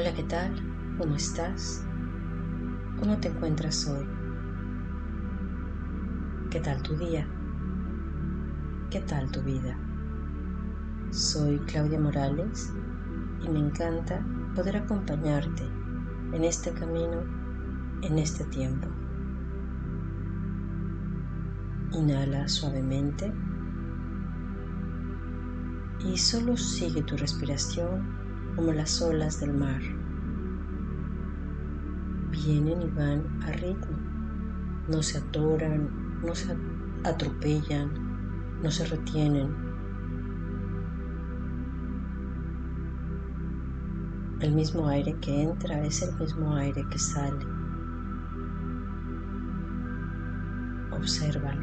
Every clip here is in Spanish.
Hola, ¿qué tal? ¿Cómo estás? ¿Cómo te encuentras hoy? ¿Qué tal tu día? ¿Qué tal tu vida? Soy Claudia Morales y me encanta poder acompañarte en este camino, en este tiempo. Inhala suavemente y solo sigue tu respiración como las olas del mar. Vienen y van a ritmo, no se atoran, no se atropellan, no se retienen. El mismo aire que entra es el mismo aire que sale. Obsérvalo.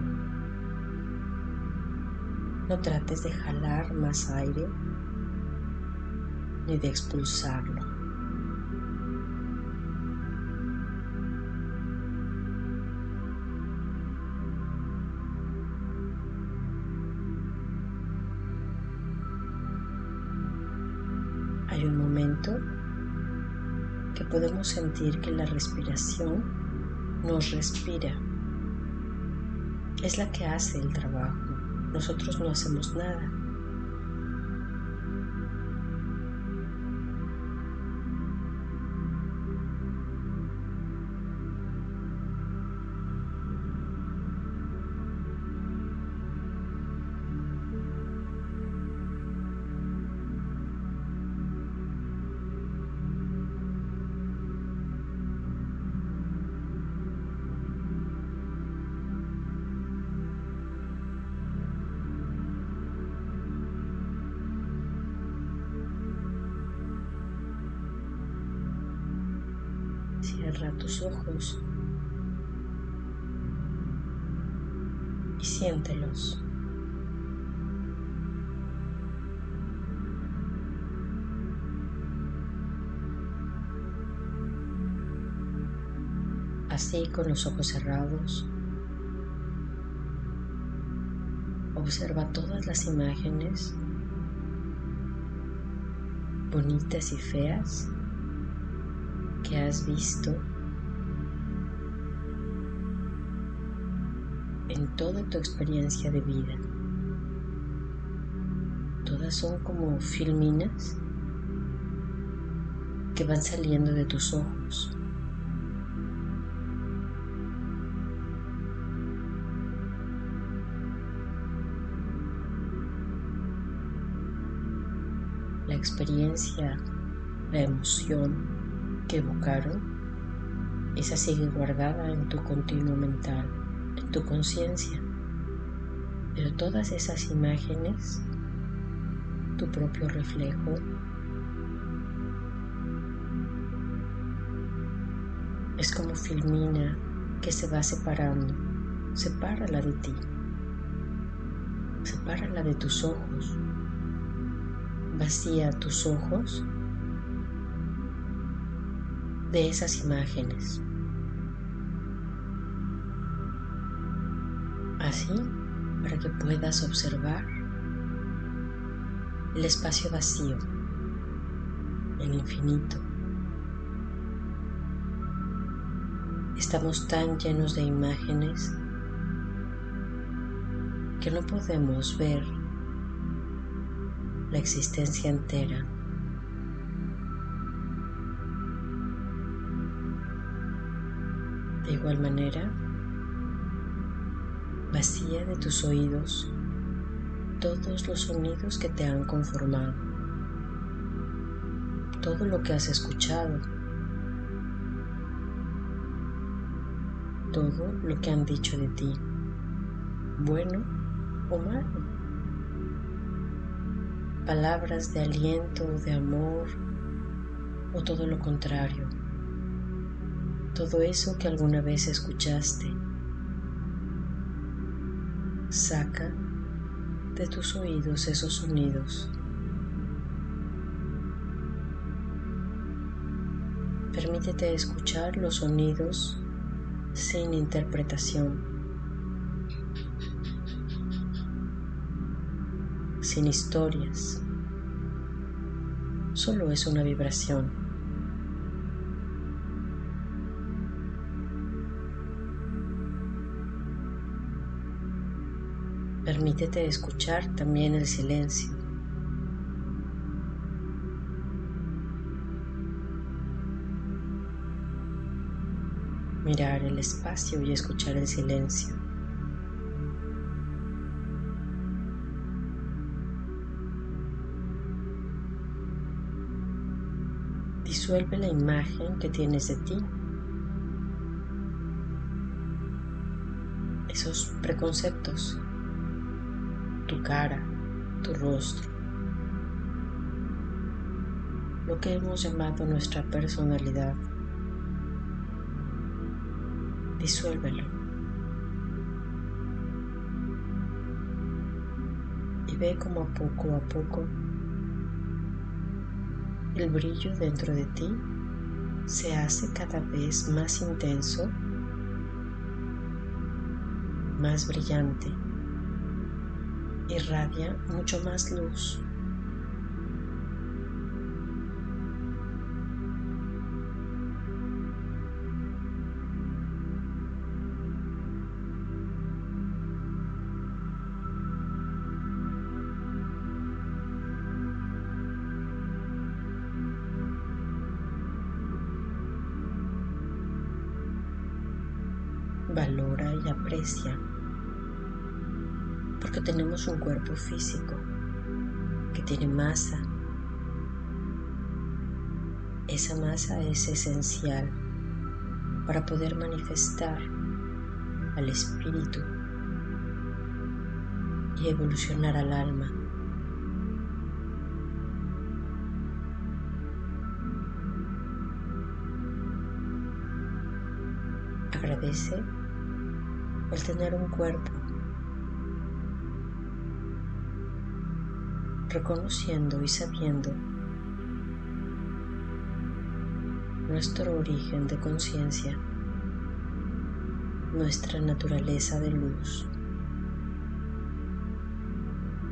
No trates de jalar más aire ni de expulsarlo. Hay un momento que podemos sentir que la respiración nos respira. Es la que hace el trabajo. Nosotros no hacemos nada. Cierra tus ojos y siéntelos. Así con los ojos cerrados, observa todas las imágenes bonitas y feas que has visto en toda tu experiencia de vida. Todas son como filminas que van saliendo de tus ojos. La experiencia, la emoción, que evocaron, esa sigue guardada en tu continuo mental, en tu conciencia. Pero todas esas imágenes, tu propio reflejo, es como filmina que se va separando. Sepárala de ti. Sepárala de tus ojos. Vacía tus ojos de esas imágenes. Así, para que puedas observar el espacio vacío, el infinito. Estamos tan llenos de imágenes que no podemos ver la existencia entera De igual manera, vacía de tus oídos todos los sonidos que te han conformado, todo lo que has escuchado, todo lo que han dicho de ti, bueno o malo, palabras de aliento, de amor o todo lo contrario todo eso que alguna vez escuchaste. Saca de tus oídos esos sonidos. Permítete escuchar los sonidos sin interpretación, sin historias. Solo es una vibración. Permítete escuchar también el silencio. Mirar el espacio y escuchar el silencio. Disuelve la imagen que tienes de ti. Esos preconceptos tu cara, tu rostro, lo que hemos llamado nuestra personalidad. Disuélvelo. Y ve como poco a poco el brillo dentro de ti se hace cada vez más intenso, más brillante irradia mucho más luz. Valora y aprecia porque tenemos un cuerpo físico que tiene masa. Esa masa es esencial para poder manifestar al espíritu y evolucionar al alma. Agradece el tener un cuerpo reconociendo y sabiendo nuestro origen de conciencia, nuestra naturaleza de luz,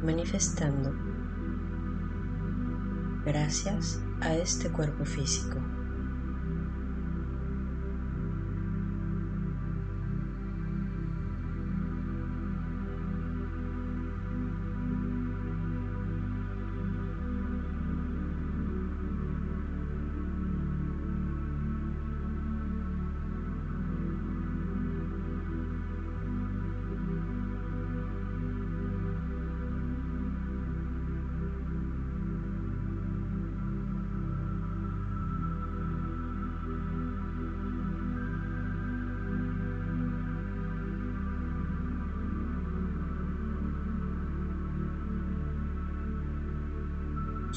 manifestando gracias a este cuerpo físico.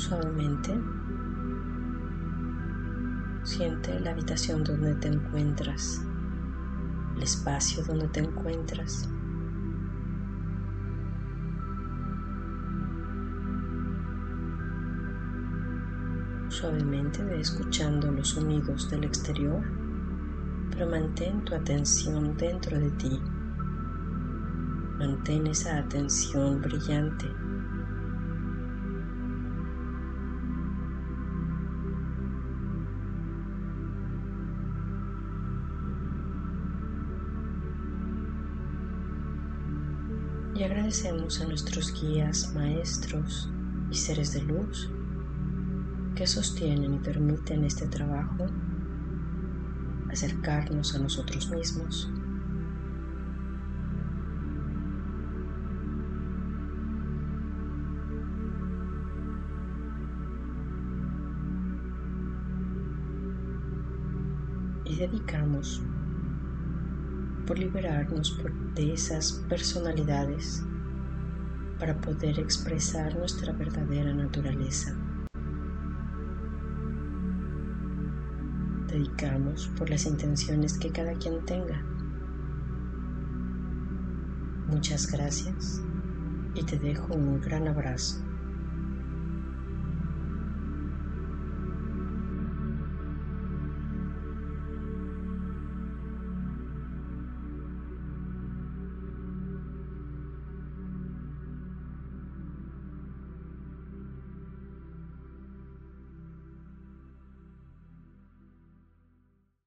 Suavemente. Siente la habitación donde te encuentras, el espacio donde te encuentras. Suavemente ve escuchando los sonidos del exterior, pero mantén tu atención dentro de ti. Mantén esa atención brillante y agradecemos a nuestros guías, maestros y seres de luz que sostienen y permiten este trabajo, acercarnos a nosotros mismos. Y dedicamos por liberarnos de esas personalidades para poder expresar nuestra verdadera naturaleza. Dedicamos por las intenciones que cada quien tenga. Muchas gracias y te dejo un gran abrazo.